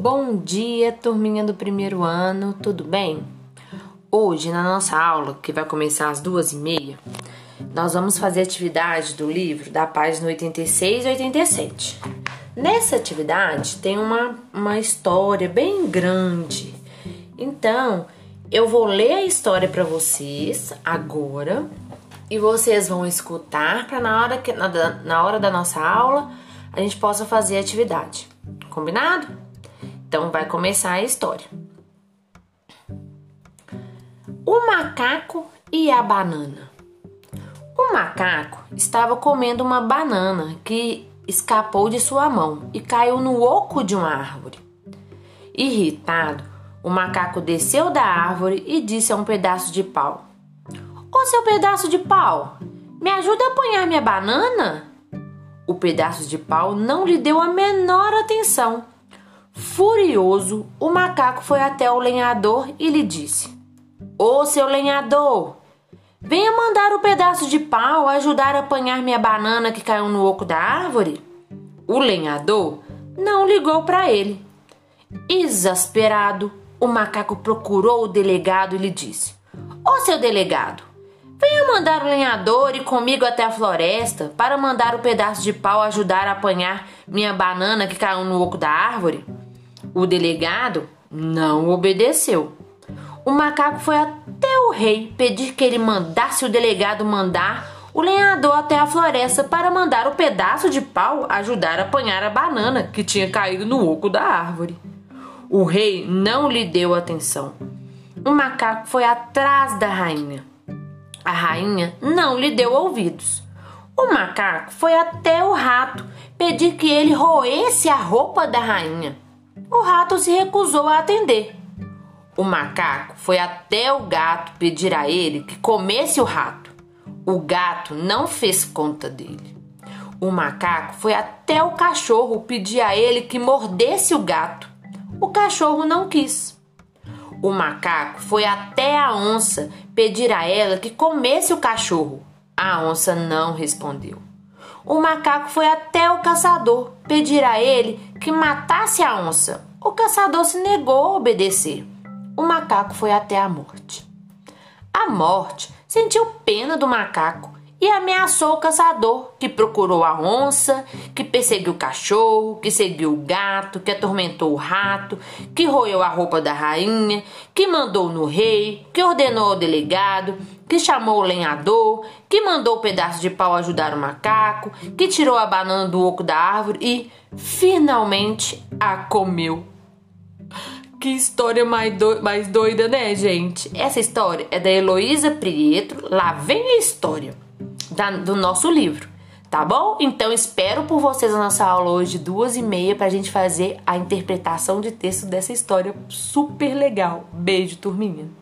Bom dia, turminha do primeiro ano, tudo bem? Hoje, na nossa aula, que vai começar às duas e meia, nós vamos fazer atividade do livro da página 86 e 87. Nessa atividade tem uma, uma história bem grande. Então, eu vou ler a história para vocês agora e vocês vão escutar para na hora que na, na hora da nossa aula a gente possa fazer a atividade. Combinado? Então vai começar a história. O macaco e a banana. O macaco estava comendo uma banana que escapou de sua mão e caiu no oco de uma árvore. Irritado, o macaco desceu da árvore e disse a um pedaço de pau: Ô seu pedaço de pau, me ajuda a apanhar minha banana? O pedaço de pau não lhe deu a menor atenção. Furioso, o macaco foi até o lenhador e lhe disse: Ô seu lenhador, venha mandar o pedaço de pau ajudar a apanhar minha banana que caiu no oco da árvore. O lenhador não ligou para ele. Exasperado, o macaco procurou o delegado e lhe disse: Ô seu delegado, venha mandar o lenhador ir comigo até a floresta para mandar o pedaço de pau ajudar a apanhar minha banana que caiu no oco da árvore. O delegado não obedeceu. O macaco foi até o rei pedir que ele mandasse o delegado mandar o lenhador até a floresta para mandar o pedaço de pau ajudar a apanhar a banana que tinha caído no oco da árvore. O rei não lhe deu atenção. O macaco foi atrás da rainha. A rainha não lhe deu ouvidos. O macaco foi até o rato pedir que ele roesse a roupa da rainha. O rato se recusou a atender. O macaco foi até o gato pedir a ele que comesse o rato. O gato não fez conta dele. O macaco foi até o cachorro pedir a ele que mordesse o gato. O cachorro não quis. O macaco foi até a onça pedir a ela que comesse o cachorro. A onça não respondeu. O macaco foi até o caçador pedir a ele que matasse a onça. O caçador se negou a obedecer. O macaco foi até a morte. A morte sentiu pena do macaco e ameaçou o caçador, que procurou a onça, que perseguiu o cachorro, que seguiu o gato, que atormentou o rato, que roeu a roupa da rainha, que mandou no rei, que ordenou ao delegado, que chamou o lenhador, que mandou o pedaço de pau ajudar o macaco, que tirou a banana do oco da árvore e, finalmente, a comeu. Que história mais, do... mais doida, né, gente? Essa história é da Heloísa Prietro. Lá vem a história da, do nosso livro, tá bom? Então espero por vocês na nossa aula hoje, duas e meia, pra gente fazer a interpretação de texto dessa história super legal. Beijo, turminha!